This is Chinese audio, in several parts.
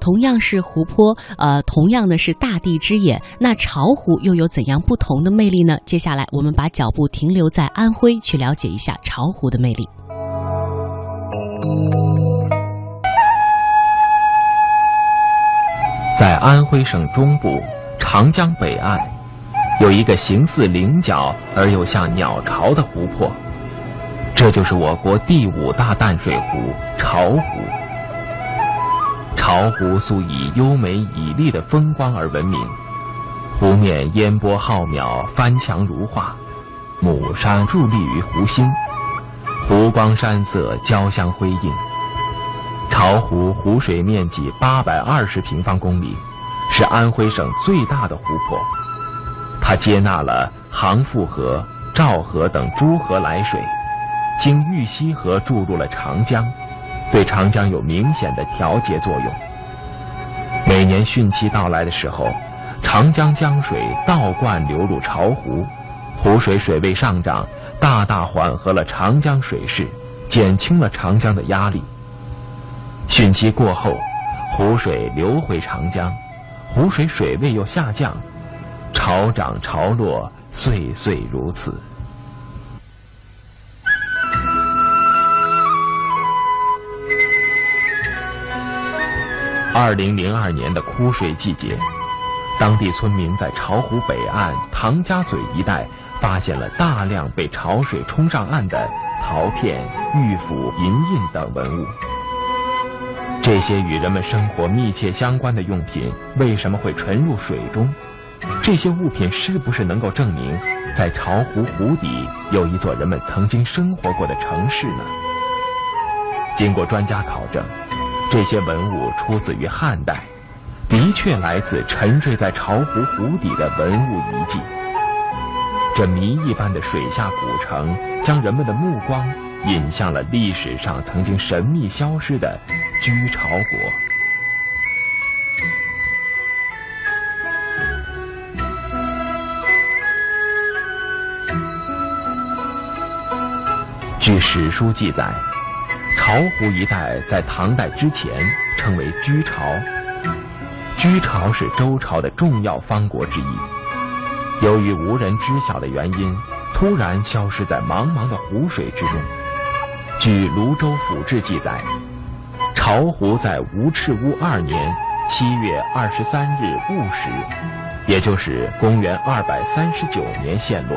同样是湖泊，呃，同样的是大地之眼，那巢湖又有怎样不同的魅力呢？接下来我们把脚步停留在安徽，去了解一下巢湖的魅力。在安徽省中部长江北岸，有一个形似菱角而又像鸟巢的湖泊，这就是我国第五大淡水湖巢湖。巢湖素以优美绮丽的风光而闻名，湖面烟波浩渺，翻墙如画，母山伫立于湖心，湖光山色交相辉映。巢湖湖水面积八百二十平方公里，是安徽省最大的湖泊。它接纳了杭富河、赵河等诸河来水，经玉溪河注入了长江，对长江有明显的调节作用。每年汛期到来的时候，长江江水倒灌流入巢湖，湖水水位上涨，大大缓和了长江水势，减轻了长江的压力。汛期过后，湖水流回长江，湖水水位又下降，潮涨潮落，岁岁如此。二零零二年的枯水季节，当地村民在巢湖北岸唐家嘴一带发现了大量被潮水冲上岸的陶片、玉斧、银印等文物。这些与人们生活密切相关的用品为什么会沉入水中？这些物品是不是能够证明，在巢湖湖底有一座人们曾经生活过的城市呢？经过专家考证，这些文物出自于汉代，的确来自沉睡在巢湖湖底的文物遗迹。这谜一般的水下古城，将人们的目光引向了历史上曾经神秘消失的。居巢国。据史书记载，巢湖一带在唐代之前称为居巢。居巢是周朝的重要方国之一，由于无人知晓的原因，突然消失在茫茫的湖水之中。据《泸州府志》记载。巢湖在吴赤乌二年七月二十三日戊时，也就是公元二百三十九年陷落。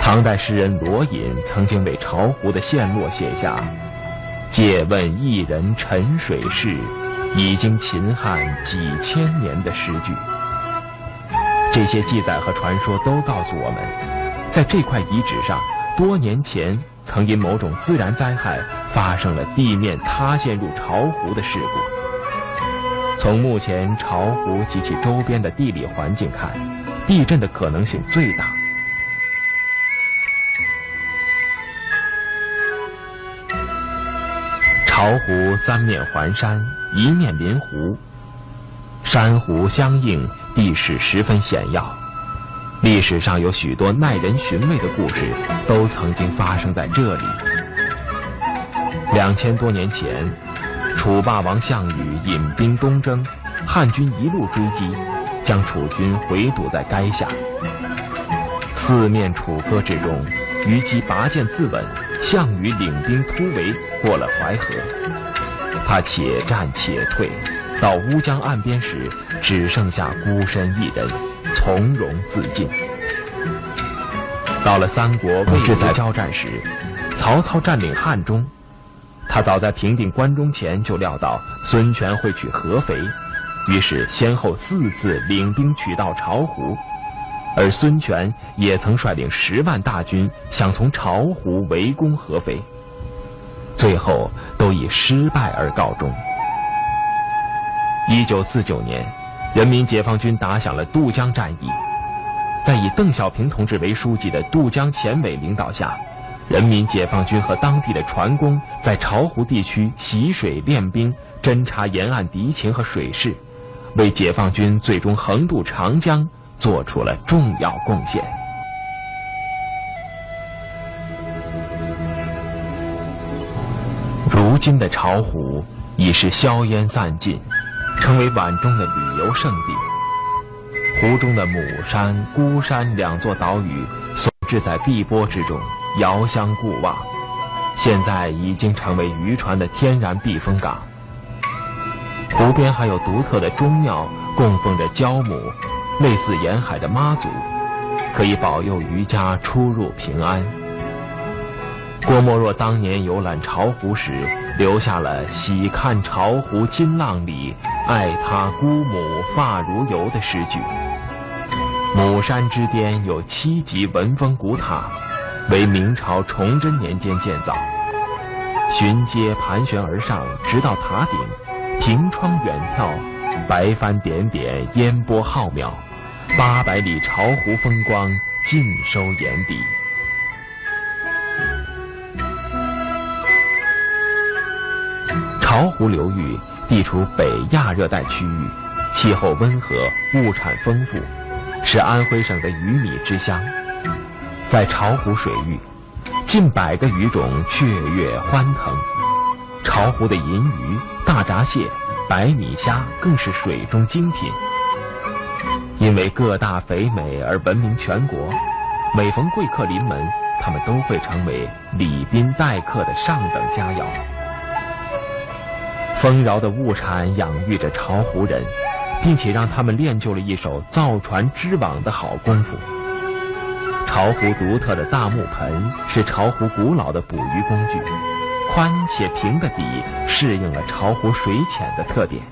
唐代诗人罗隐曾经为巢湖的陷落写下“借问一人沉水事，已经秦汉几千年”的诗句。这些记载和传说都告诉我们，在这块遗址上，多年前。曾因某种自然灾害发生了地面塌陷入巢湖的事故。从目前巢湖及其周边的地理环境看，地震的可能性最大。巢湖三面环山，一面临湖，山湖相映，地势十分险要。历史上有许多耐人寻味的故事，都曾经发生在这里。两千多年前，楚霸王项羽引兵东征，汉军一路追击，将楚军围堵在垓下。四面楚歌之中，虞姬拔剑自刎，项羽领兵突围过了淮河。他且战且退，到乌江岸边时，只剩下孤身一人。从容自尽。到了三国魏之在交战时，曹操占领汉中，他早在平定关中前就料到孙权会取合肥，于是先后四次领兵取到巢湖，而孙权也曾率领十万大军想从巢湖围攻合肥，最后都以失败而告终。一九四九年。人民解放军打响了渡江战役，在以邓小平同志为书记的渡江前委领导下，人民解放军和当地的船工在巢湖地区习水练兵，侦察沿岸敌情和水势，为解放军最终横渡长江做出了重要贡献。如今的巢湖已是硝烟散尽。成为皖中的旅游胜地。湖中的母山、孤山两座岛屿，所置在碧波之中，遥相顾望。现在已经成为渔船的天然避风港。湖边还有独特的钟庙，供奉着焦母，类似沿海的妈祖，可以保佑渔家出入平安。郭沫若当年游览巢湖时，留下了“喜看巢湖金浪里，爱他姑母发如油”的诗句。母山之巅有七级文峰古塔。为明朝崇祯年间建造，寻阶盘旋而上，直到塔顶，凭窗远眺，白帆点点，烟波浩渺，八百里巢湖风光尽收眼底。巢湖流域地处北亚热带区域，气候温和，物产丰富，是安徽省的鱼米之乡。在巢湖水域，近百个鱼种雀跃欢腾。巢湖的银鱼、大闸蟹、白米虾更是水中精品。因为个大肥美而闻名全国，每逢贵客临门，他们都会成为礼宾待客的上等佳肴。丰饶的物产养育着巢湖人，并且让他们练就了一手造船织网的好功夫。巢湖独特的大木盆是巢湖古老的捕鱼工具，宽且平的底适应了巢湖水浅的特点。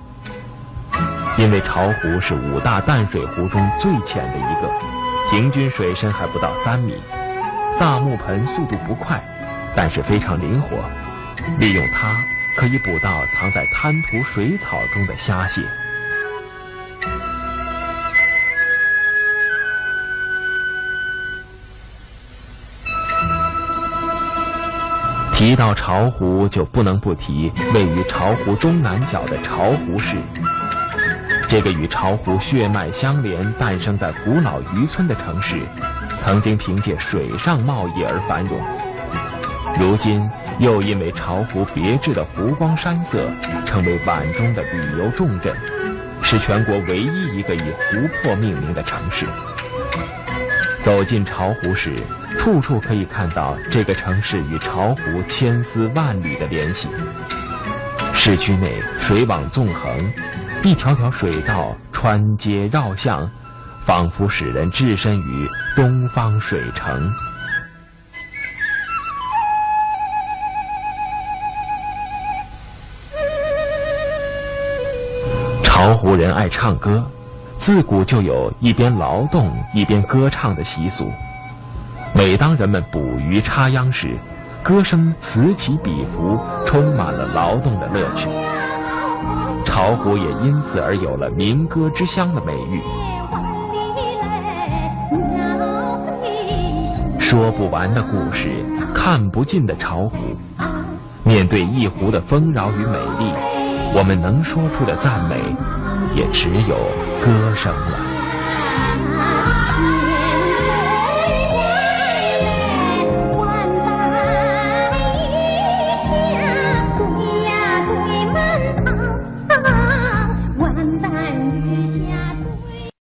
因为巢湖是五大淡水湖中最浅的一个，平均水深还不到三米。大木盆速度不快，但是非常灵活，利用它可以捕到藏在滩涂水草中的虾蟹。提到巢湖，就不能不提位于巢湖东南角的巢湖市。这个与巢湖血脉相连、诞生在古老渔村的城市，曾经凭借水上贸易而繁荣。如今又因为巢湖别致的湖光山色，成为皖中的旅游重镇，是全国唯一一个以湖泊命名的城市。走进巢湖时，处处可以看到这个城市与巢湖千丝万缕的联系。市区内水网纵横，一条条水道穿街绕巷，仿佛使人置身于东方水城。巢湖人爱唱歌。自古就有一边劳动一边歌唱的习俗。每当人们捕鱼插秧时，歌声此起彼伏，充满了劳动的乐趣。巢湖也因此而有了“民歌之乡”的美誉。说不完的故事，看不尽的巢湖。面对一湖的丰饶与美丽，我们能说出的赞美，也只有。歌声了。